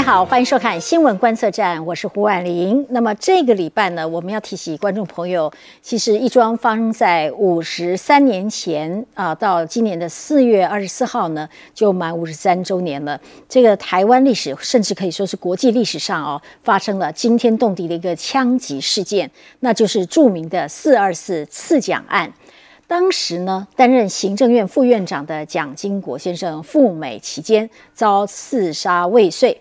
位好，欢迎收看新闻观测站，我是胡婉玲。那么这个礼拜呢，我们要提醒观众朋友，其实一桩发生在五十三年前啊，到今年的四月二十四号呢，就满五十三周年了。这个台湾历史，甚至可以说是国际历史上哦，发生了惊天动地的一个枪击事件，那就是著名的四二四刺蒋案。当时呢，担任行政院副院长的蒋经国先生赴美期间遭刺杀未遂。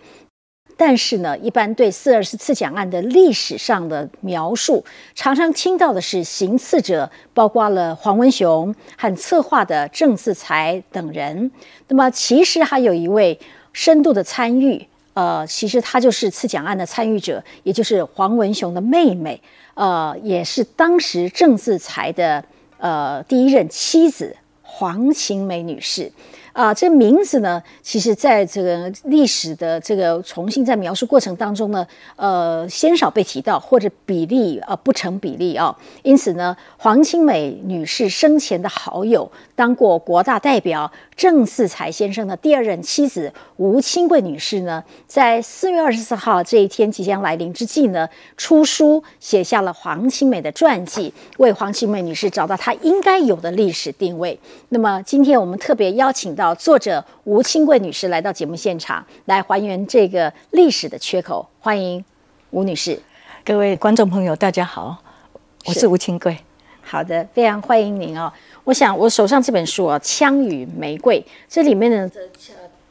但是呢，一般对四二四刺蒋案的历史上的描述，常常听到的是行刺者包括了黄文雄和策划的郑自才等人。那么，其实还有一位深度的参与，呃，其实他就是刺蒋案的参与者，也就是黄文雄的妹妹，呃，也是当时郑自才的呃第一任妻子黄晴美女士。啊，这名字呢，其实在这个历史的这个重新在描述过程当中呢，呃，鲜少被提到，或者比例啊不成比例啊。因此呢，黄清美女士生前的好友，当过国大代表郑四才先生的第二任妻子吴清贵女士呢，在四月二十四号这一天即将来临之际呢，出书写下了黄清美的传记，为黄清美女士找到她应该有的历史定位。那么今天我们特别邀请。到作者吴清贵女士来到节目现场，来还原这个历史的缺口。欢迎吴女士，各位观众朋友，大家好，我是吴清贵。好的，非常欢迎您哦。我想我手上这本书啊，《枪与玫瑰》，这里面呢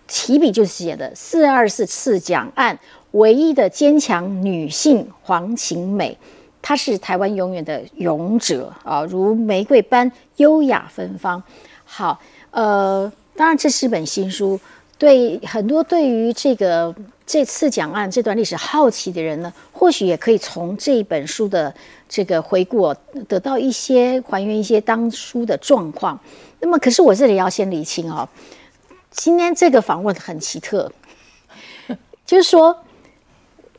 提笔就是写的四二四次讲案唯一的坚强女性黄晴美，她是台湾永远的勇者啊，如玫瑰般优雅芬芳。好，呃。当然，这是本新书，对很多对于这个这次讲案这段历史好奇的人呢，或许也可以从这一本书的这个回顾，得到一些还原一些当初的状况。那么，可是我这里要先理清哦，今天这个访问很奇特，就是说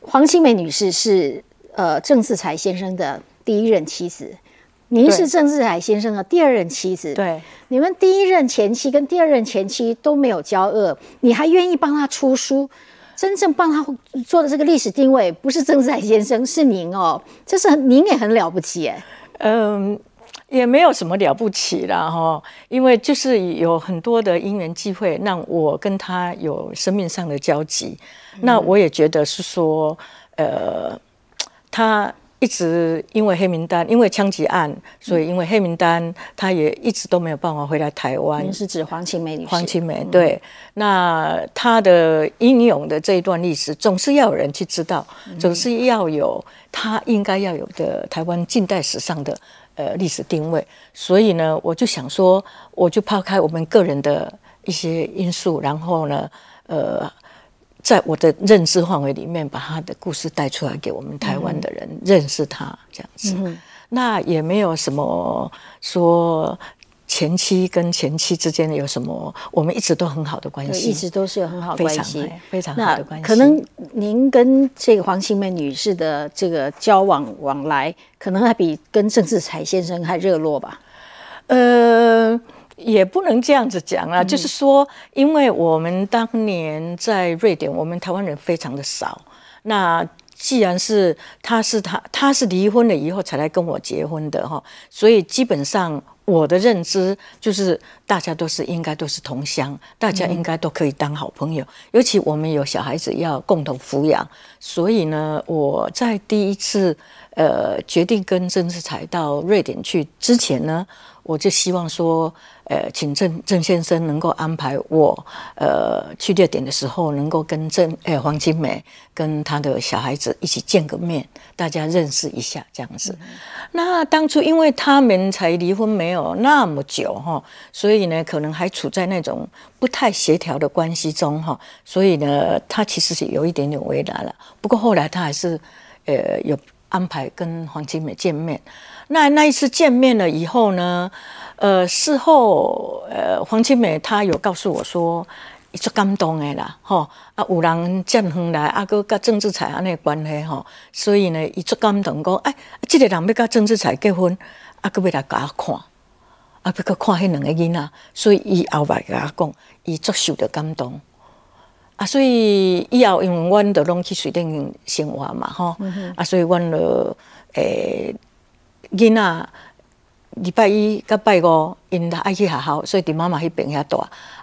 黄清美女士是呃郑世才先生的第一任妻子。您是郑志海先生的第二任妻子，对，你们第一任前妻跟第二任前妻都没有交恶，你还愿意帮他出书，真正帮他做的这个历史定位不是郑志海先生，是您哦，这是您也很了不起哎，嗯，也没有什么了不起啦哈，因为就是有很多的因缘机会让我跟他有生命上的交集，那我也觉得是说，呃，他。一直因为黑名单，因为枪击案，所以因为黑名单，他也一直都没有办法回来台湾。您是指黄青梅女士？黄青梅对，那他的英勇的这一段历史，总是要有人去知道，总是要有他应该要有的台湾近代史上的呃历史定位。所以呢，我就想说，我就抛开我们个人的一些因素，然后呢，呃。在我的认知范围里面，把他的故事带出来给我们台湾的人认识他，这样子。那也没有什么说前妻跟前妻之间有什么，我们一直都很好的关系，一直都是有很好的关系，非常好的关系。可能您跟这个黄心梅女士的这个交往往来，可能还比跟郑志才先生还热络吧？呃。也不能这样子讲啊，就是说，因为我们当年在瑞典，我们台湾人非常的少。那既然是他是他他是离婚了以后才来跟我结婚的哈，所以基本上我的认知就是大家都是应该都是同乡，大家应该都可以当好朋友。尤其我们有小孩子要共同抚养，所以呢，我在第一次呃决定跟曾志才到瑞典去之前呢，我就希望说。呃，请郑郑先生能够安排我，呃，去列点的时候，能够跟郑呃黄金梅跟他的小孩子一起见个面，大家认识一下这样子。那当初因为他们才离婚没有那么久哈，所以呢，可能还处在那种不太协调的关系中哈，所以呢，他其实是有一点点为难了。不过后来他还是呃有安排跟黄金梅见面。那那一次见面了以后呢？呃，事后，呃，黄清美她有告诉我说，伊足感动的啦，吼，啊，有人这么远来，啊，哥甲郑志才安尼关系吼，所以呢，伊足感动，讲，哎，这个人要甲郑志才结婚，啊，哥要来甲我看，啊，要佮看迄两个囡仔，所以伊后摆甲我讲，伊足受着感动，啊，所以以后因为阮都拢去水顶生活嘛，吼，啊，所以阮就诶囡仔礼拜一甲拜五因爱去学校，所以伫妈妈迄边遐住。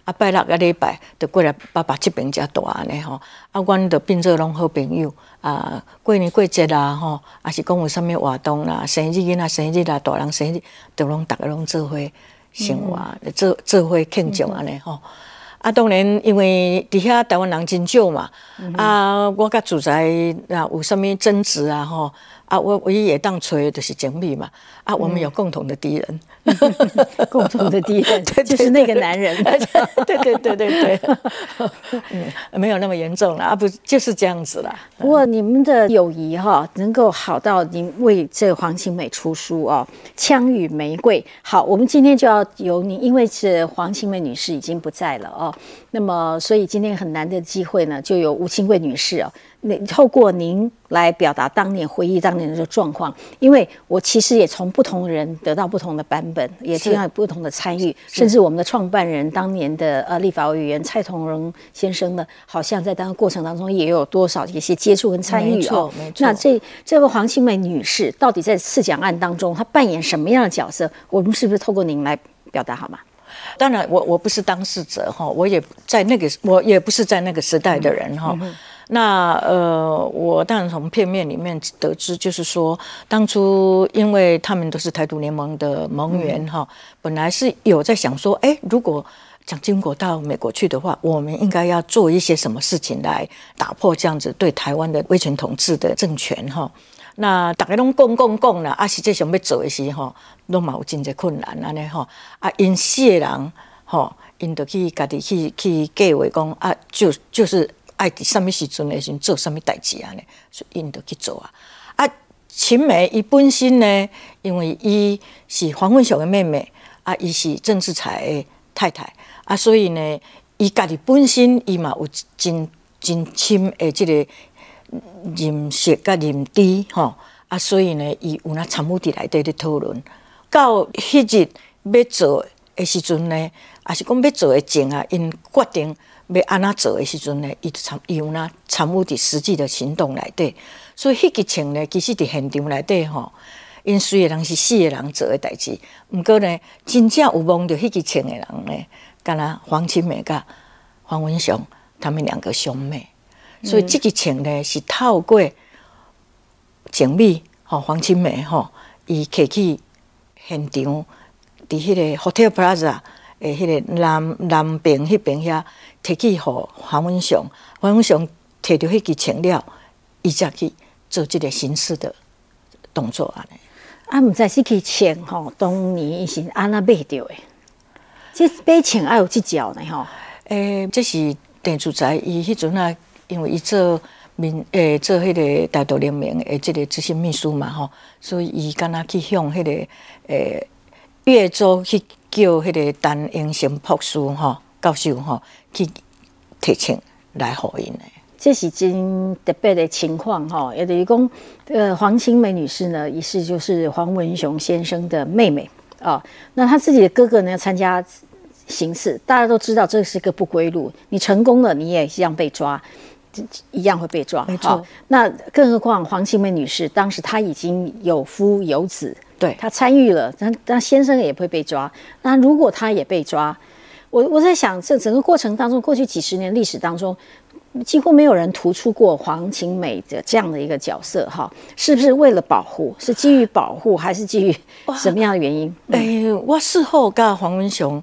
啊，拜六个礼拜就过来爸爸这边遮住安尼吼。啊，阮就变做拢好朋友啊，过年过节啦吼，啊是讲有啥物活动啦，生日囡仔生日啦，大人生日，就拢逐个拢做伙生活，做做伙庆祝安尼吼。啊，当然，因为伫遐台湾人真少嘛，啊，我甲住在啊有啥物争执啊吼，啊，我唯一会当吹就是情理嘛，啊，我们有共同的敌人。共同的敌人就是那个男人，对对对对对，嗯，没有那么严重了啊，不就是这样子了。不过你们的友谊哈，能够好到您为这黄晴美出书哦，《枪与玫瑰》。好，我们今天就要由您，因为是黄晴美女士已经不在了哦，那么所以今天很难的机会呢，就有吴清贵女士哦。那透过您来表达当年回忆当年的这个状况，因为我其实也从不同人得到不同的版本，也听到不同的参与，甚至我们的创办人当年的呃立法委员蔡同荣先生呢，好像在当过程当中也有多少一些接触跟参与哦。那这这位黄清美女士到底在刺讲案当中她扮演什么样的角色？我们是不是透过您来表达好吗？当然，我我不是当事者哈，我也在那个我也不是在那个时代的人哈。那呃，我当然从片面里面得知，就是说，当初因为他们都是台独联盟的盟员哈，本来是有在想说，哎，如果蒋经国到美国去的话，我们应该要做一些什么事情来打破这样子对台湾的威权统治的政权哈。那大家拢讲讲讲啦，啊，实际上要做的时吼，拢嘛有真侪困难安尼吼，啊，因四个人吼，因就去家己去去计划讲啊，就就是。爱伫什么时阵的时做什么代志啊？呢，所以因都去做啊。啊，秦梅伊本身呢，因为伊是黄文雄的妹妹啊，伊是郑志才的太太啊，所以呢，伊家己本身伊嘛有真真深的这个认识甲认知吼啊，所以呢，伊有那参与伫内底咧讨论。到迄日要做的时阵呢，啊是讲要做的前啊，因决定。要安怎做的时阵呢？伊参伊有那参与伫实际的行动内底，所以迄个情呢，其实伫现场内底吼，因虽然人是死个人做的代志，毋过呢，真正有望着迄个情的人呢，敢若黄清美甲黄文雄他们两个兄妹，所以这个情呢是透过情美吼黄清梅吼，伊摕去现场伫迄个 Hotel Plaza 诶，迄个南南边迄边遐。摕去互黄文雄，黄文雄摕着迄支钱了，伊才去做即个形式的动作安尼。啊，毋知是去钱吼，当年是安那买着诶。即买钱爱有即招呢吼。诶，这是电子财伊迄阵啊，因为伊做民诶做迄个大道联盟诶，即个执行秘书嘛吼，所以伊敢若去向迄个诶越州去叫迄个陈英雄博士吼。教授吼去提请来回应的，这是真特别的情况哈。也等于讲，呃，黄清梅女士呢，也是就是黄文雄先生的妹妹啊。那她自己的哥哥呢，参加行刺，大家都知道这是个不归路。你成功了，你也一样被抓，一样会被抓。没错。那更何况黄清美女士当时她已经有夫有子，对她参与了，那那先生也会被抓。那如果她也被抓？我我在想，这整个过程当中，过去几十年历史当中，几乎没有人突出过黄晴美的这样的一个角色，哈，是不是为了保护？是基于保护，还是基于什么样的原因？哎，我事后跟黄文雄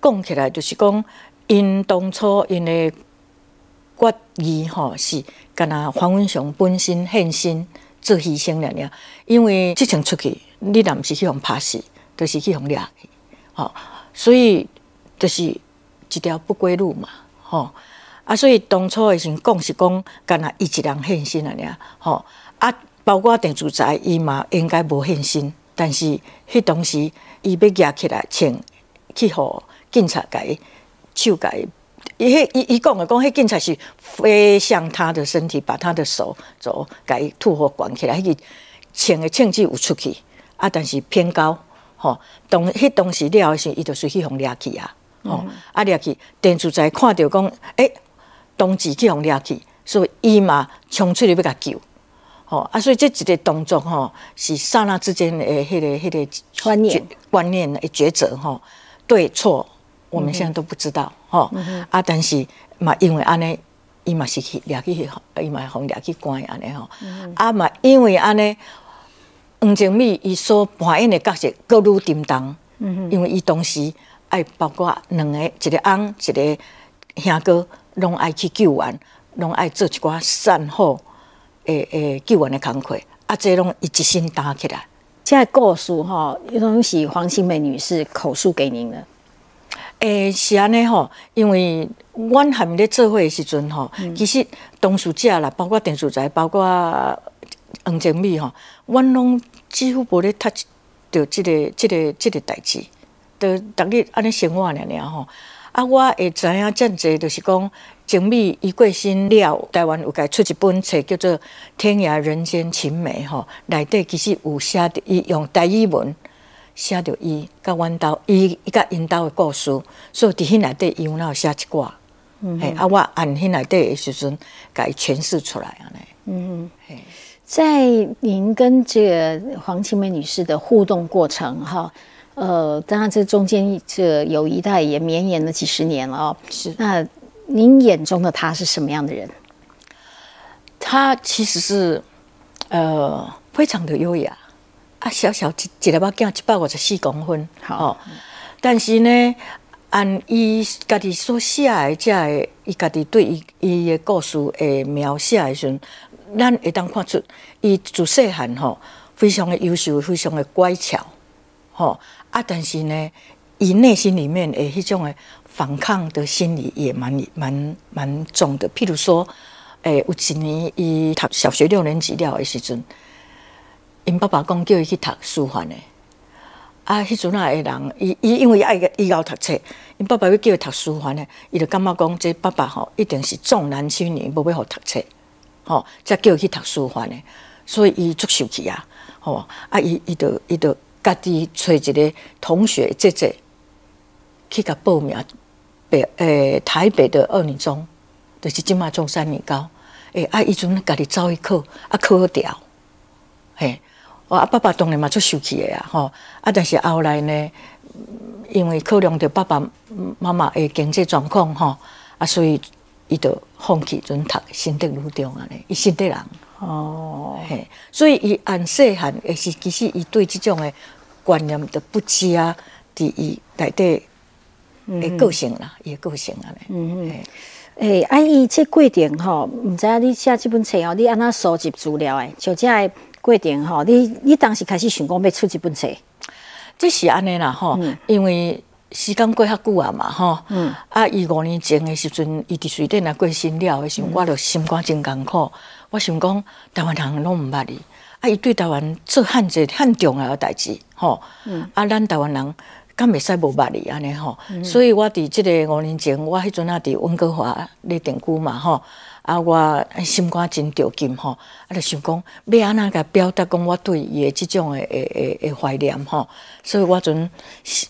讲起来，就是讲，因当初因的决议，哈，是跟那黄文雄本身献身做牺牲了了，因为即场出去，你若不是去互拍死，都是去互掠去，好，所以。就是一条不归路嘛，吼啊！所以当初的时讲是讲，干那伊一人献身了呢，吼啊！包括电住宅，伊嘛应该无献身，但是迄当时伊要举起来，请去互警察伊手伊，伊迄伊伊讲的讲，迄警察是飞向他的身体，把他的手肘伊吐火关起来，迄个请的枪支有出去啊，但是偏高，吼当迄当时了后时，伊就随去互掠去啊。哦，啊！掠去电视台看到讲，诶，同志去互掠去，所以伊嘛冲出去要甲救。吼啊，所以这一个动作吼，是刹那之间的迄个迄个观念观念的抉择吼，对错我们现在都不知道吼。啊，但是嘛，因为安尼，伊嘛是去掠去，伊嘛互掠去关安尼吼。啊嘛，因为安尼，黄静美伊所扮演的角色各愈沉重。嗯因为伊当时爱包括两个，一个翁，一个兄哥，拢爱去救援，拢爱做一寡善后。诶诶，救援的工课，啊，这拢伊一心担起来。现在故事哈，东是黄新梅女士口述给您的。诶，是安尼吼，因为阮还没咧做伙的时阵吼，其实当事者啦，包括电视台，包括黄静美吼，阮拢几乎无咧 touch 到即个、即个、即个代志，都逐日安尼生活了了吼。啊，我会知影真济，就是讲。静美伊过身了，台湾有家出一本册叫做《天涯人间情美》吼，内底其实有写着伊用台语文写着伊甲阮兜伊伊甲因兜的故事，所以伫迄内底伊有那写一寡，嘿，啊，我按迄内底的时阵，甲伊诠释出来安尼。嗯，嘿，在您跟这个黄清梅女士的互动过程，哈，呃，当然这中间这友谊代也绵延了几十年了哦，是那。您眼中的她是什么样的人？她其实是呃非常的优雅啊，小小一一个把镜一百五十四公分，好，但是呢，按伊家己所写的这个，伊家己对伊伊的故事诶描写的时阵，咱会当看出伊自细汉吼非常的优秀，非常的乖巧，吼啊，但是呢，伊内心里面诶迄种诶。反抗的心理也蛮蛮蛮重的。譬如说，诶，有一年伊读小学六年级了的时阵，因爸爸讲叫伊去读师范的。啊，迄阵啊，个人伊伊因为爱伊要读册，因爸爸要叫伊读师范的，伊就感觉讲这爸爸吼一定是重男轻女，无要互读册，吼，才叫伊去读师范的。所以伊足受气啊，吼啊，伊伊就伊就家己找一个同学姐姐去甲报名。北诶，台北的二女中，就是即马中山女高，诶，啊，伊阵家己走一考，啊，考掉，嘿，我阿爸爸当然嘛出受气的啊，吼，啊，但是后来呢，因为考量到爸爸妈妈的经济状况，吼，啊，所以伊就放弃准读新德女中安尼，伊新德人，哦，嘿，所以伊按细汉也是其实伊对即种的观念的不佳，伫伊内底。诶，个性啦，伊个性啊咧。嗯嗯。诶，阿姨，这过程吼，毋知影你写即本册哦，你安怎收集资料诶？就这个过程吼，你你当时开始想讲要出这本册，这是安尼啦吼，因为时间过较久啊嘛吼。嗯。啊，伊五年前的时阵，伊伫水电来过身了的时阵，我著心肝真艰苦。我想讲，台湾人拢毋捌伊，啊，伊对台湾做汉者很重要的代志吼。嗯。啊，咱台湾人。敢袂使无捌你安尼吼，所以我伫即个五年前，我迄阵啊伫温哥华咧定居嘛吼，啊我心肝真着急吼，啊就想讲要安怎甲表达讲我对伊诶即种诶诶诶怀念吼，所以我阵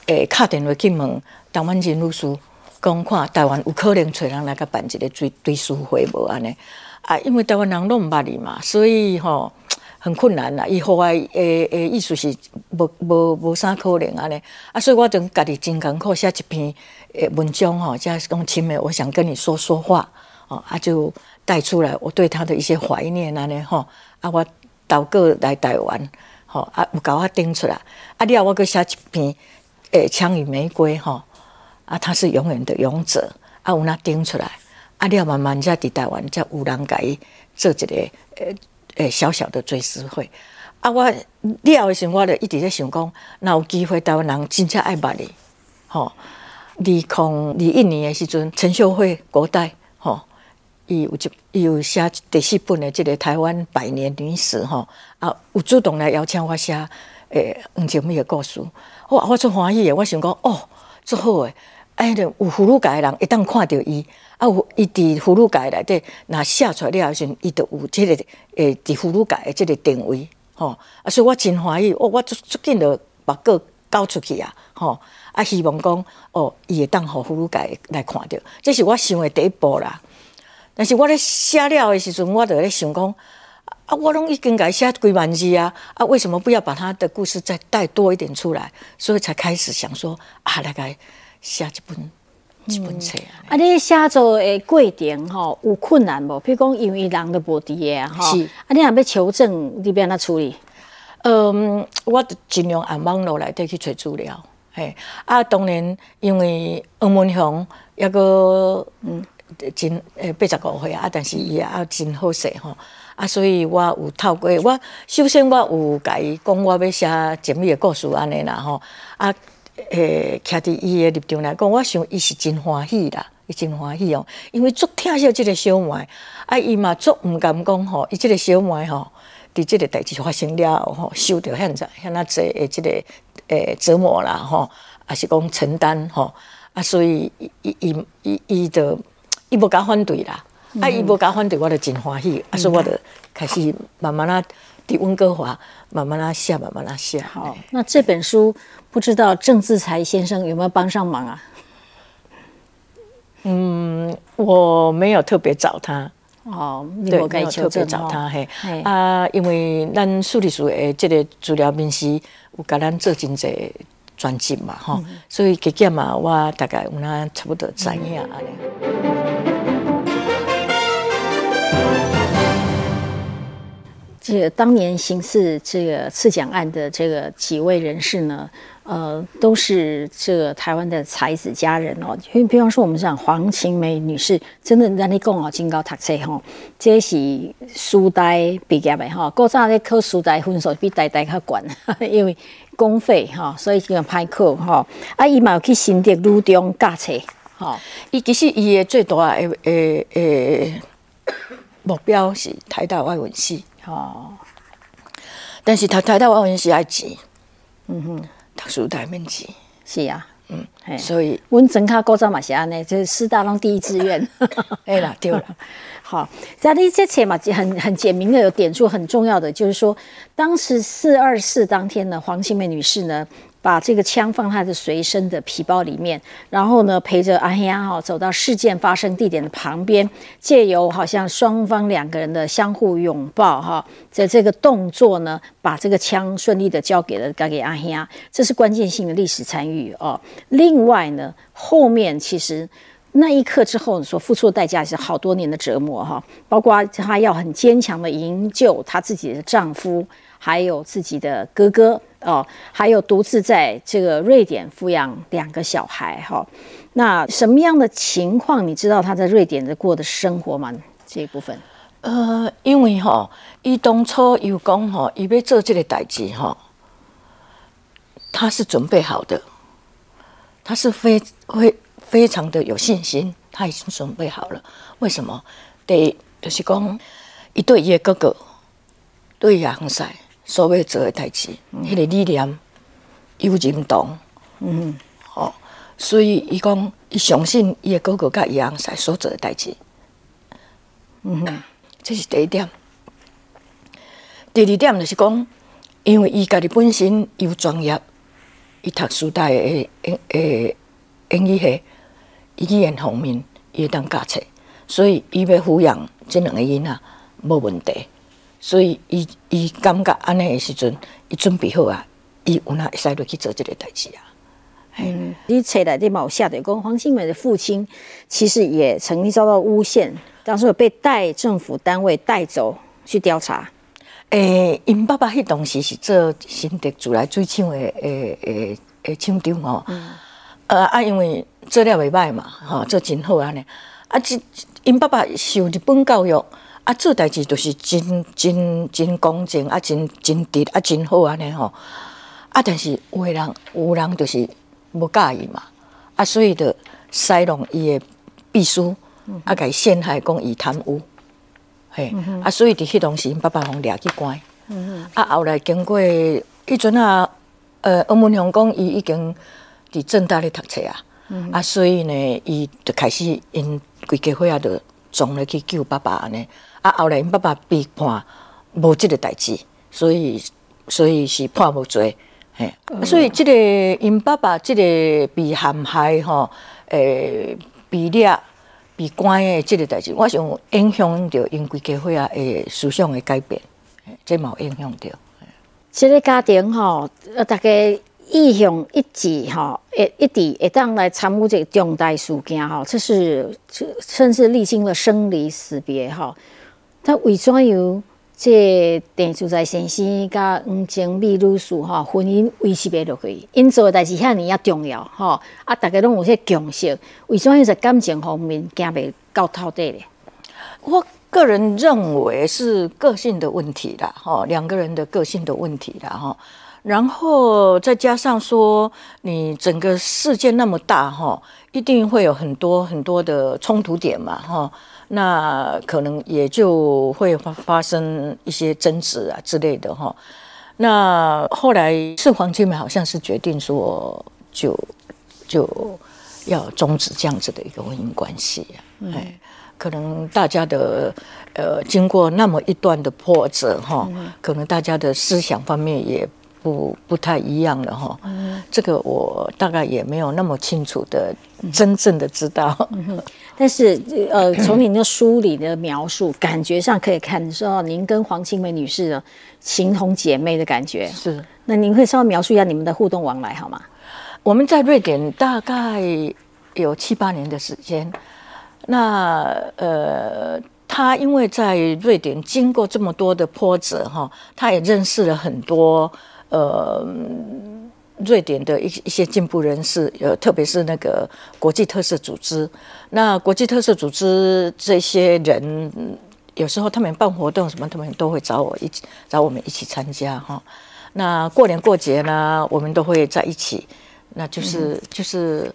诶敲电话去问台湾人律师，讲看台湾有可能找人来甲办一个追追思会无安尼，啊因为台湾人拢毋捌你嘛，所以吼。很困难啦，伊户外诶诶意思是无无无啥可能安尼，啊，所以我就家己真艰苦写一篇诶文章吼，即讲亲妹，我想跟你说说话，哦，啊就带出来我对他的一些怀念安尼吼，啊我导个来台湾，吼啊有甲我顶出来，啊了我搁写一篇诶枪与玫瑰吼，啊他是永远的勇者，啊有那顶出来，啊了慢慢才伫台湾才有人甲伊做一个诶。诶，小小的追思会啊！我了的时候，我就一直在想讲，那有机会台湾人真正爱捌你，吼！二零二一年的时阵，陈秀慧国代，吼，伊有一伊有写第四本的这个台湾百年女史，吼啊，有主动来邀请我写诶黄静美的故事，我我足欢喜的，我想讲哦，足好诶，哎，有葫芦界人一旦看到伊。啊，有伊伫葫芦界内底，若写出来了时，伊就有即个诶，伫葫芦界的即个定位，吼。啊，所以我真欢喜，哦，我足足紧着把个交出去啊，吼。啊，希望讲，哦，伊会当互葫芦界来看到，这是我想的第一步啦。但是我咧写了的时阵，我就咧想讲，啊，我拢已经改写几万字啊，啊，为什么不要把他的故事再带多一点出来？所以才开始想说，啊，来改写一本一本册啊。啊，你写作的过程吼有困难无？比如讲，因为人都无伫的啊，吼，是啊，你若要求证，你要安怎处理？嗯，我就尽量按网络内底去找资料，嘿，啊，当然因为黄文雄抑个嗯真诶八十五岁啊，但是伊也真好势吼，啊，所以我有透过我首先我有甲伊讲我要写精美的故事安尼啦吼，啊，诶，徛伫伊的立场来讲，我想伊是真欢喜啦，伊真欢喜哦，因为足疼惜即个小妹，啊，伊嘛足毋甘讲吼，伊即个小妹吼。伫即个代志发生了后吼，受着现在现在济诶，即个诶折磨啦吼，也是讲承担吼，啊，所以伊伊伊伊就伊无甲反对啦，啊，伊无甲反对，我就真欢喜，啊，所以我就开始慢慢啊，伫温哥华慢慢啊写，慢慢啊写。好，那这本书不知道郑自才先生有没有帮上忙啊？嗯，我没有特别找他。哦，对，没有特别找他嘿嘿啊，因为咱数理署的这个资料面师有甲咱做真济专辑嘛吼，嗯所以加减嘛，我大概有那差不多知影安尼。这个当年刑事这个刺蒋案的这个几位人士呢，呃，都是这个台湾的才子佳人哦。因为比方说，我们讲黄晴梅女士，真的让你讲哦，真高读册吼，这是书呆毕业的哈。古早咧考书呆分数比呆呆较悬，因为公费哈，所以就歹考哈。啊，伊嘛有去新竹女中教册哈。伊其实伊的最大的诶诶目标是台大外文系，吼，但是读台大外文系爱钱，嗯哼，读书台面钱，是啊，嗯，嘿所以阮整卡古早嘛是安尼，就是师大拢第一志愿。哎啦对啦。好，在你这前嘛，很很简明的有点出很重要的，就是说，当时四二四当天呢，黄庆梅女士呢，把这个枪放她的随身的皮包里面，然后呢，陪着阿黑亚哈走到事件发生地点的旁边，借由好像双方两个人的相互拥抱哈，在这个动作呢，把这个枪顺利的交给了交给阿黑亚，这是关键性的历史参与哦。另外呢，后面其实。那一刻之后，所付出的代价是好多年的折磨哈，包括她要很坚强的营救她自己的丈夫，还有自己的哥哥哦，还有独自在这个瑞典抚养两个小孩哈。那什么样的情况？你知道她在瑞典的过的生活吗？这一部分，呃，因为哈，伊当初有讲哈，伊要做这个代志哈，他是准备好的，他是非非非常的有信心，他已经准备好了。为什么？第一就是讲，伊对伊的哥哥，对亚恒赛所要做的代志，迄、个理念有认同，嗯，哦、所以伊讲，伊相信伊的哥哥甲亚恒赛所做的代志。嗯这是第一点。第二点就是讲，因为伊家己本身有专业，伊读书大的诶诶英语系，伊语言方面伊会当教册，所以伊要抚养这两个囡仔无问题。所以伊伊感觉安尼的时阵，伊准备好啊，伊有哪会使落去做这个代志啊？嗯你册来对嘛有下的讲，黄新美的父亲其实也曾经遭到诬陷，当时有被带政府单位带走去调查。诶，因爸爸迄当时是做新竹自来水厂的诶诶诶厂长吼，呃啊，因为做了袂歹嘛，吼，做真好安尼，啊，即因爸爸受日本教育，啊，做代志就是真真真公正，啊，真真直，啊，真好安尼吼，啊，但是有的人有人就是无介意嘛，啊，所以就塞弄伊的秘书，啊，甲伊陷害讲伊贪污。嘿，啊，所以伫迄当时，因爸爸互掠去关。啊，后来经过迄阵啊，呃，王文雄讲伊已经伫正大咧读册啊，啊，所以呢，伊就开始因规家伙啊就撞了去救爸爸安尼。啊，后来因爸爸被判无即个代志，所以所以是判无罪。嘿，啊所以即个因爸爸即个被陷害吼，诶，被掠被关的这个代志，我想影响着因规家伙啊的思想的改变，这冇影响着。这个家庭吼，呃，大家意向一致吼，一一直会当来参与这个重大事件吼，这是甚至历经了生离死别吼，他为怎样？这电住在先生甲黄情美女士吼，婚姻维持袂落去，因做诶代志遐尼啊重要吼，啊，大家拢有些共识，为什么在感情方面行袂到透底咧？我个人认为是个性的问题啦，吼，两个人的个性的问题啦，吼，然后再加上说，你整个世界那么大，哈，一定会有很多很多的冲突点嘛，哈。那可能也就会发发生一些争执啊之类的哈。那后来是黄金梅好像是决定说，就就要终止这样子的一个婚姻关系啊。哎，可能大家的呃经过那么一段的波折哈，可能大家的思想方面也。不不太一样了哈，这个我大概也没有那么清楚的真正的知道，但是呃，从您的书里的描述，感觉上可以看说，您跟黄清梅女士的情同姐妹的感觉是。那您可以稍微描述一下你们的互动往来好吗？我们在瑞典大概有七八年的时间，那呃，他因为在瑞典经过这么多的波折哈，他也认识了很多。呃，瑞典的一一些进步人士，呃，特别是那个国际特色组织。那国际特色组织这些人，有时候他们办活动什么，他们都会找我一起，找我们一起参加哈。那过年过节呢，我们都会在一起，那就是就是，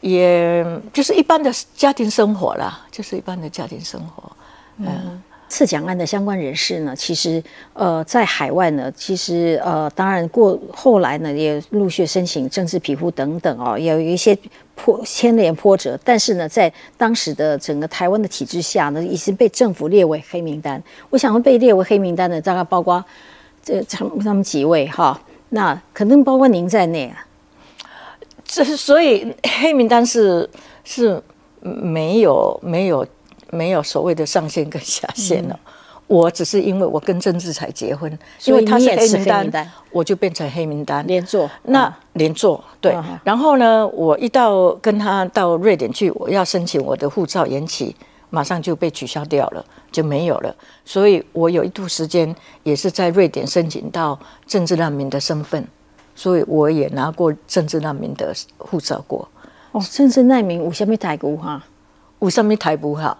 也就是一般的家庭生活啦，就是一般的家庭生活，嗯。刺蒋案的相关人士呢，其实呃在海外呢，其实呃当然过后来呢也陆续申请政治庇护等等哦，有一些波牵连波折，但是呢在当时的整个台湾的体制下呢，已经被政府列为黑名单。我想被列为黑名单的大概包括这他们他们几位哈，那可能包括您在内啊。这所以黑名单是是没有没有。没有所谓的上限跟下限了，我只是因为我跟郑志才结婚，因为他是黑名单，我就变成黑名单连坐。那连坐对，然后呢，我一到跟他到瑞典去，我要申请我的护照延期，马上就被取消掉了，就没有了。所以我有一度时间也是在瑞典申请到政治难民的身份，所以我也拿过政治难民的护照过。哦，政治难民有什么待遇哈？有什么台不好？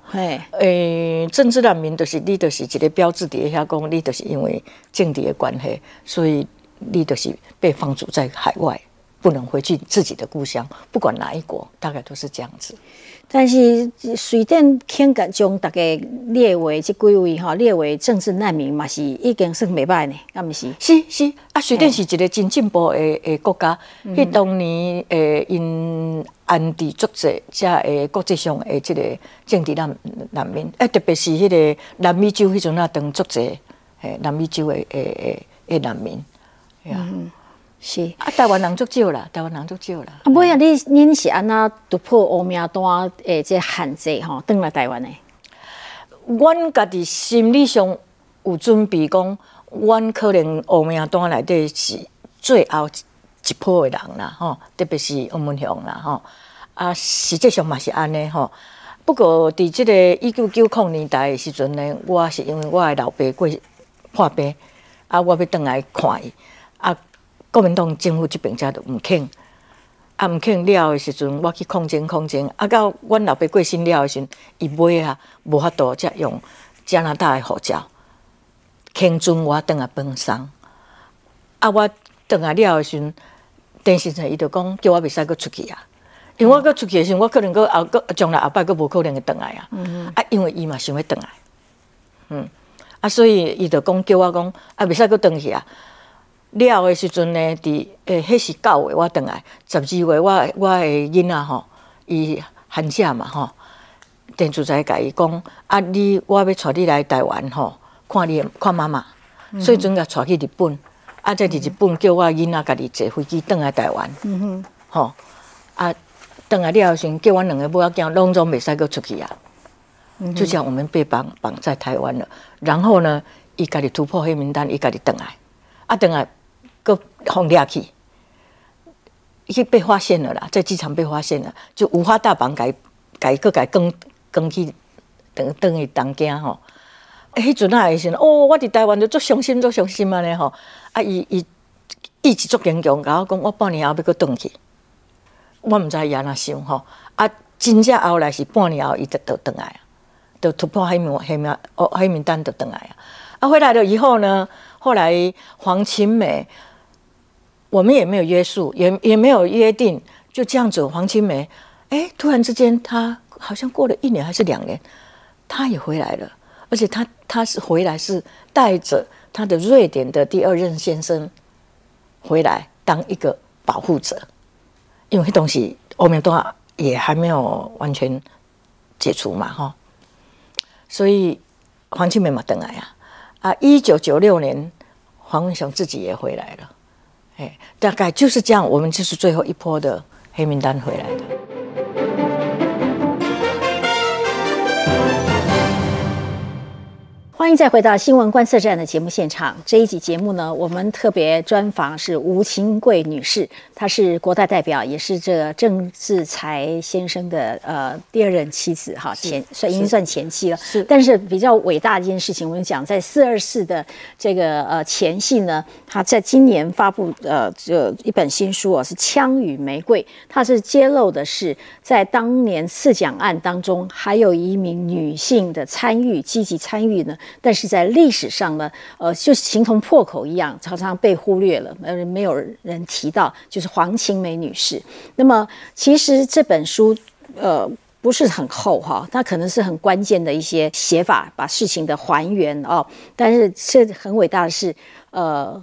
诶，政治难民就是你，就是一个标志底下讲，你就是因为政治的关系，所以你就是被放逐在海外，不能回去自己的故乡，不管哪一国，大概都是这样子。但是水电肯个将大家列为即几位哈，列为政治难民嘛，是已经算袂歹呢，敢毋是？是是啊，水电是一个真进步的诶国家。迄当年诶，因安置作者遮诶国际上诶，即个政治难难民，诶，特别是迄个南美洲迄阵啊，当作者诶，南美洲诶诶诶诶难民，嗯。是啊，台湾人足少啦，台湾人足少啦。啊，尾啊，你恁是安那突破黑名单诶，即限制吼，登来台湾诶。阮家己心理上有准备，讲阮可能黑名单内底是最后一波诶人啦，吼，特别是欧文雄啦，吼。啊，实际上嘛是安尼吼。不过伫即个一九九零年代诶时阵呢，我是因为我诶老爸过破病，啊，我要倒来看伊，啊。国民党政府这边才都毋肯，啊毋肯了的时阵，我去抗争抗争，啊到阮老爸过身了的时阵，伊买啊无法度才用加拿大的护照，肯准我等下奔丧。啊我等下了的时阵，电视上伊就讲叫我袂使阁出去啊，因为我阁出去的时阵，我可能阁后阁将来后摆阁无可能会等来啊。啊因为伊嘛想要回来，嗯，啊所以伊就讲叫我讲啊袂使阁等去啊。了的时阵呢，伫诶，迄是九月我倒来，十二月我我诶囡仔吼，伊寒假嘛吼，电主在甲伊讲，啊你我要带你来台湾吼，看你看妈妈，所以阵甲带去日本，啊在伫日本叫我囡仔家己坐飞机倒来台湾，嗯哼吼，啊倒来了时，叫我两个母仔囝拢总袂使阁出去啊。就这样，我们被绑绑在台湾了。然后呢，伊家己突破黑名单，伊家己倒来，啊倒来，个轰掠去，伊被发现了啦，在机场被发现了，就五花大绑改改个改更更去等等于东京吼。迄阵啊，时哦，我伫台湾就足伤心，足伤心啊咧吼。啊，伊伊意志足坚强，甲我讲，我半年后要阁转去。我毋知伊安怎想吼。啊，真正后来是半年后，伊就倒转来啊，就突破黑名黑名哦黑名单就转来啊。啊，回来了以后呢，后来黄晴美，我们也没有约束，也也没有约定，就这样子。黄青梅，哎，突然之间，她好像过了一年还是两年，她也回来了。而且他他是回来是带着他的瑞典的第二任先生回来当一个保护者，因为东西欧美都也还没有完全解除嘛，哈，所以黄青梅嘛等来啊啊，一九九六年黄文雄自己也回来了，哎，大概就是这样，我们就是最后一波的黑名单回来的。欢迎再回到新闻观测站的节目现场。这一集节目呢，我们特别专访是吴清贵女士，她是国代代表，也是这个郑志才先生的呃第二任妻子哈，前算已经算前妻了。是，但是比较伟大的一件事情，我们讲在四二四的这个呃前夕呢，她在今年发布呃这一本新书啊，是《枪与玫瑰》，它是揭露的是在当年刺蒋案当中，还有一名女性的参与积极参与呢。但是在历史上呢，呃，就形同破口一样，常常被忽略了，呃，没有人提到，就是黄晴梅女士。那么，其实这本书，呃，不是很厚哈，它可能是很关键的一些写法，把事情的还原哦。但是，是很伟大的是，呃。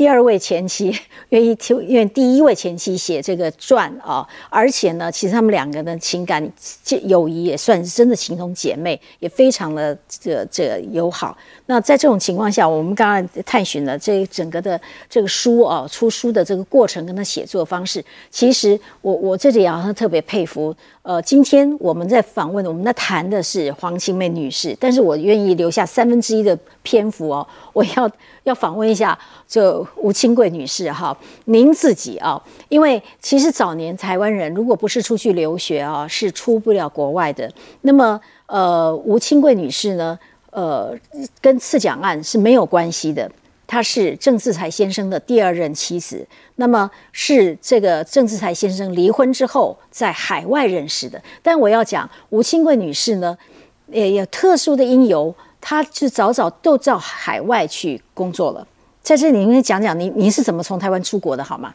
第二位前妻 愿意替愿第一位前妻写这个传啊，而且呢，其实他们两个的情感这友谊也算是真的情同姐妹，也非常的这这友好。那在这种情况下，我们刚刚探寻了这整个的这个书啊，出书的这个过程跟他写作方式，其实我我这里也要特别佩服。呃，今天我们在访问，我们在谈的是黄清妹女士，但是我愿意留下三分之一的篇幅哦，我要要访问一下这吴清贵女士哈，您自己啊，因为其实早年台湾人如果不是出去留学啊，是出不了国外的。那么呃，吴清贵女士呢，呃，跟次奖案是没有关系的。她是郑志才先生的第二任妻子，那么是这个郑志才先生离婚之后在海外认识的。但我要讲吴清贵女士呢，也有特殊的因由，她是早早都到海外去工作了。在这里，您讲讲您您是怎么从台湾出国的，好吗？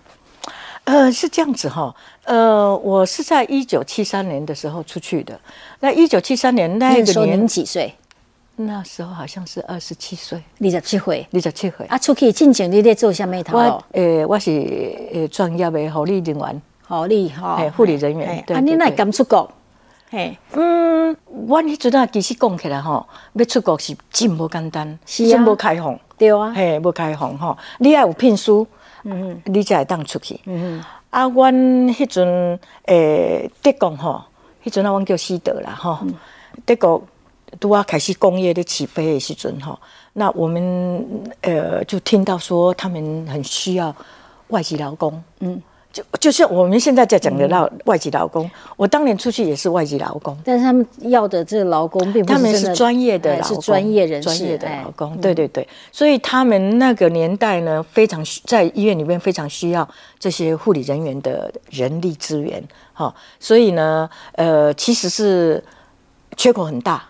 呃，是这样子哈，呃，我是在一九七三年的时候出去的。那一九七三年那个年几岁？那时候好像是二十七岁，二十七岁，二十七岁。啊，出去进前你咧做什么？我诶，我是诶专业的护理人员，护理哈，护理人员。啊，你那敢出国？嘿，嗯，我迄阵啊，其实讲起来吼，要出国是真无简单，是真无开放，对啊，嘿，无开放吼，你要有聘书，嗯，你才会当出去。嗯啊，阮迄阵诶，德国吼，迄阵啊，阮叫西德啦，吼，德国。都要开始工业的起飞的时阵哈，那我们呃就听到说他们很需要外籍劳工，嗯，就就像我们现在在讲的劳外籍劳工，我当年出去也是外籍劳工，但是他们要的这个劳工并不是他们是专业的，是专业人士，专业的劳工，对对对，所以他们那个年代呢，非常在医院里面非常需要这些护理人员的人力资源，哈，所以呢，呃，其实是缺口很大。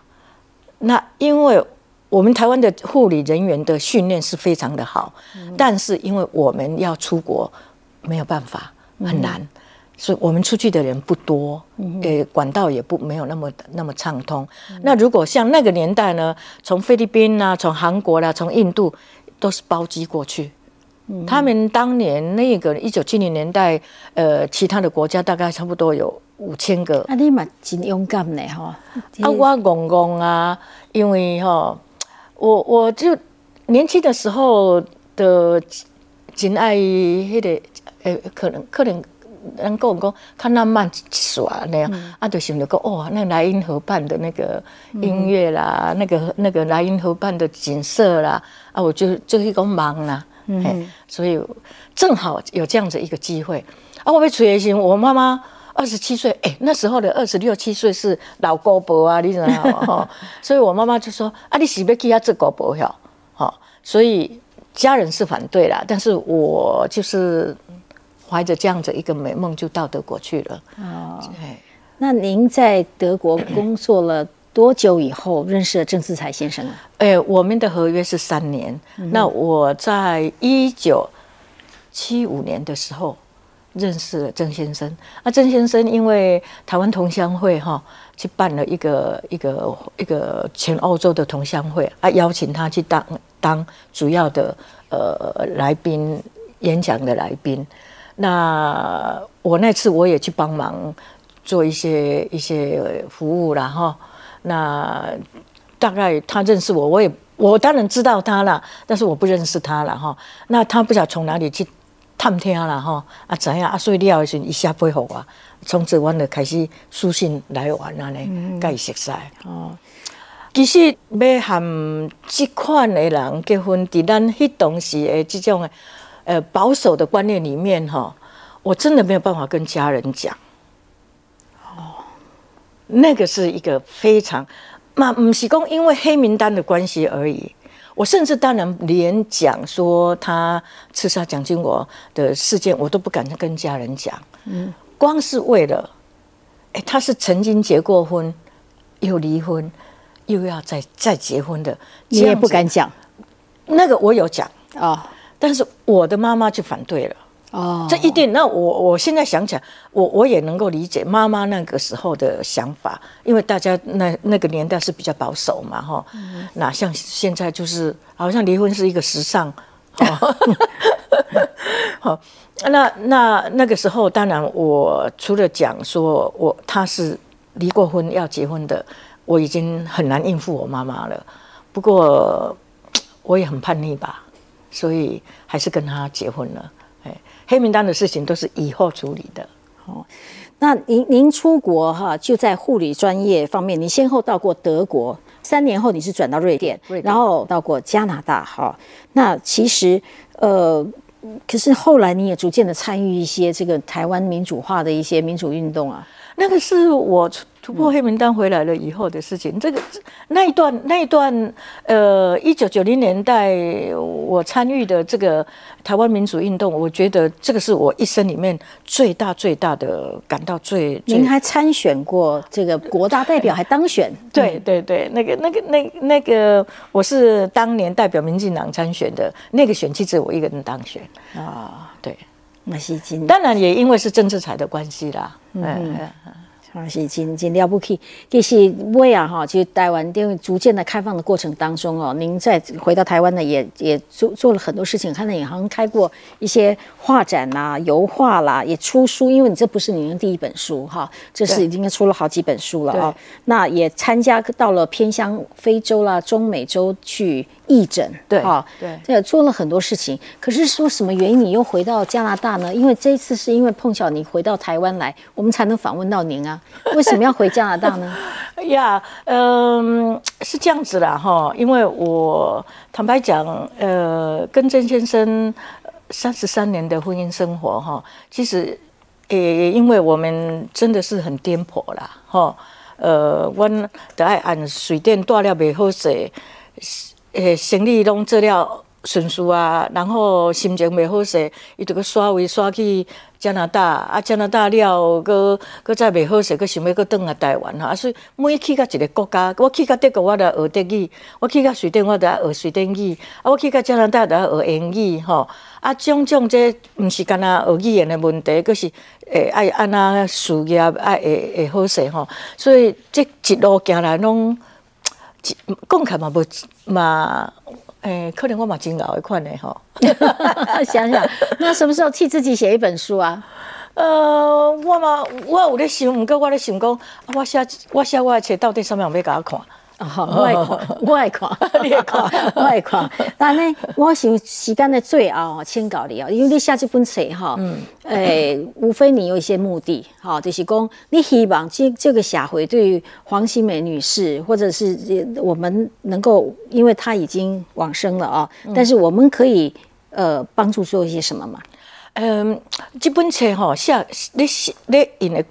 那因为我们台湾的护理人员的训练是非常的好，但是因为我们要出国没有办法，很难，所以我们出去的人不多，呃，管道也不没有那么那么畅通。那如果像那个年代呢，从菲律宾啊，从韩国啦，从印度都是包机过去。他们当年那个一九七零年代，呃，其他的国家大概差不多有。五千个，啊，你嘛真勇敢呢，哈！啊，我公公啊，因为哈，我我就年轻的时候的真爱，迄个，诶，可能可能咱讲讲看浪漫一耍那样，啊，就想着讲哦，那莱茵河畔的那个音乐啦，那个那个莱茵河畔的景色啦，啊，我就就一个忙啦，嗯，所以正好有这样子一个机会，啊，我被催的时候，我妈妈二十七岁，哎，那时候的二十六七岁是老高伯啊，你知道吗？所以我妈妈就说，啊，你是不去他做高伯哟，好，所以。家人是反对啦，但是我就是怀着这样子一个美梦，就到德国去了。哦，那您在德国工作了多久以后认识了郑思才先生啊？哎，我们的合约是三年。那我在一九七五年的时候认识了郑先生。那郑先生因为台湾同乡会哈，去办了一个一个一个全欧洲的同乡会啊，邀请他去当。当主要的呃来宾演讲的来宾，那我那次我也去帮忙做一些一些服务了哈。那大概他认识我，我也我当然知道他了，但是我不认识他了哈。那他不晓从哪里去探听了吼啊怎样啊？所以你要是一下配合我，从此我就开始书信来往了呢，该熟悉哦。其实要和这款的人结婚，在咱迄当时的这种的呃保守的观念里面，哈，我真的没有办法跟家人讲。哦，那个是一个非常，那不是讲因为黑名单的关系而已。我甚至当然连讲说他刺杀蒋经国的事件，我都不敢跟家人讲。嗯，光是为了，哎，他是曾经结过婚，又离婚。又要再再结婚的，你也不敢讲。那个我有讲啊，但是我的妈妈就反对了。哦，这一定。那我我现在想起来，我我也能够理解妈妈那个时候的想法，因为大家那那个年代是比较保守嘛，哈。哪像现在就是好像离婚是一个时尚。好，那那那个时候，当然我除了讲说我他是离过婚要结婚的。我已经很难应付我妈妈了，不过 我也很叛逆吧，所以还是跟他结婚了。哎，黑名单的事情都是以后处理的。哦，那您您出国哈，就在护理专业方面，你先后到过德国，三年后你是转到瑞典，然后到过加拿大。哈，那其实呃，可是后来你也逐渐的参与一些这个台湾民主化的一些民主运动啊。那个是我突破黑名单回来了以后的事情。这个那一段那一段，呃，一九九零年代我参与的这个台湾民主运动，我觉得这个是我一生里面最大最大的感到最。您还参选过这个国大代表，还当选？对对对，那个那个那那个，我是当年代表民进党参选的，那个选区只有我一个人当选啊，对。那是真，当然也因为是政治财的关系啦。嗯嗯。啊，是真真了不起。其实我啊哈，其实台湾因为逐渐的开放的过程当中哦，您在回到台湾呢，也也做做了很多事情。看到你好像开过一些画展啦、油画啦，也出书。因为你这不是您的第一本书哈，这是已经出了好几本书了啊。那也参加到了偏乡非洲啦、中美洲去义诊，对哈，对，也做了很多事情。可是说什么原因你又回到加拿大呢？因为这一次是因为碰巧你回到台湾来，我们才能访问到您啊。为什么要回加拿大呢？呀，嗯，是这样子啦，哈，因为我坦白讲，呃，跟郑先生三十三年的婚姻生活，哈，其实也因为我们真的是很颠簸啦，哈，呃，我得爱按水电大了袂好势，诶，生理拢做了。顺序啊，然后心情袂好势，伊就个刷位刷去加拿大，啊加拿大了，搁搁再袂好势，搁想要搁转来台湾哈。所以每去到一个国家，我去到德国我就学德语，我去到瑞典我就学瑞典语，啊我去到加拿大就学英语吼。啊种种这毋是干那学语言的问题，佫是诶爱安那事业爱会会好势吼。所以这一路行来拢，讲起嘛无嘛。诶，可能我嘛真老一款的吼，想想那什么时候替自己写一本书啊？呃，我嘛，我有咧想，毋过我咧想讲，我写我写我的册到底什么人要甲我看？哦，我爱 看，我爱看，你爱看，我爱看。但呢，我想时间的最后请教你哦，因为你写这本册哈，诶，无非你有一些目的，哈，就是讲你希望这这个社会对于黄心美女士，或者是我们能够，因为她已经往生了啊，但是我们可以呃帮助做一些什么嘛？嗯，这本册哈写你写你印的。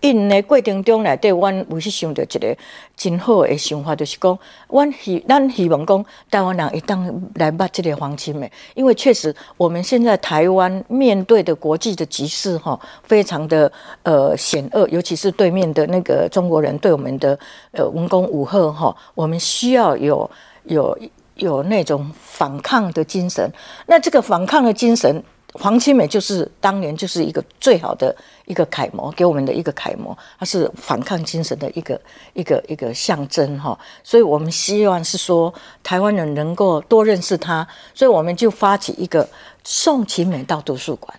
印的过程中内底，阮有去想到一个真好的想法，就是讲，阮希咱希望讲台湾人一旦来捌这个黄金美，因为确实我们现在台湾面对的国际的局势哈，非常的呃险恶，尤其是对面的那个中国人对我们的呃文攻武吓哈，我们需要有有有那种反抗的精神。那这个反抗的精神。黄清美就是当年就是一个最好的一个楷模，给我们的一个楷模，它是反抗精神的一个一个一个象征哈。所以我们希望是说台湾人能够多认识他，所以我们就发起一个送秦美到图书馆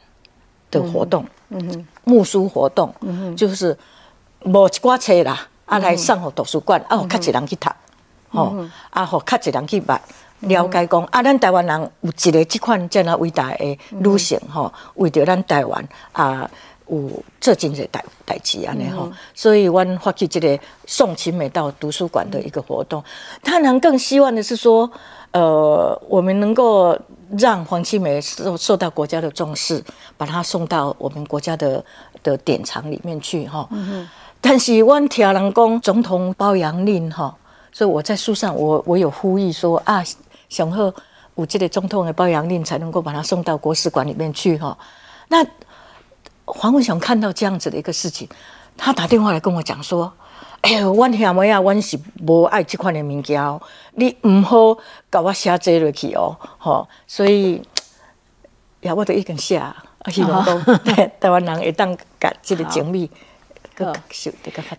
的活动，嗯哼，募书活动，嗯哼，就是无一挂车啦，啊来上好图书馆，啊，较一人去读，哦，啊，好较一人去捌。了解讲啊，咱台湾人有一个这款这样伟大的女性吼，为着咱台湾啊，有做真侪代代志安尼吼，所以阮发起这个送秦美到图书馆的一个活动。他能更希望的是说，呃，我们能够让黄绮美受受到国家的重视，把她送到我们国家的的典藏里面去哈。但是阮听人讲总统包养令哈，所以我在书上我我有呼吁说啊。想贺有这个总统的褒扬令，才能够把他送到国史馆里面去哈。那黄文雄看到这样子的一个事情，他打电话来跟我讲说：“哎呦，阮兄妹啊，阮是无爱这款的物件哦，你唔好搞我写这落去哦，吼。所以呀，我都已经写，啊，希望讲 台湾人会当甲这个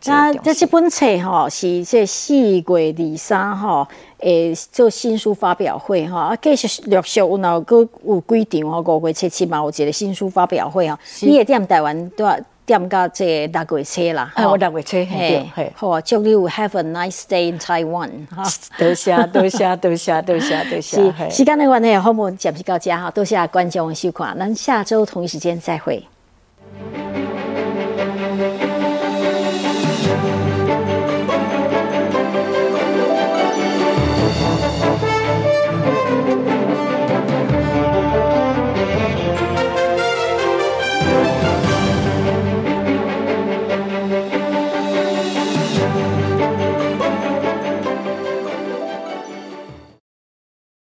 那这这本册哈是这四月二三哈诶做新书发表会哈啊继续陆续有那个有几场吼五月七七嘛有一个新书发表会啊，你也踮台湾都要踮到这六月车啦，我六月车嘿，好啊，祝你有 have a nice day in Taiwan 哈，多谢多谢多谢多谢多谢，时时间的关系，好，我们暂时到这哈，多谢观众的收看，咱下周同一时间再会。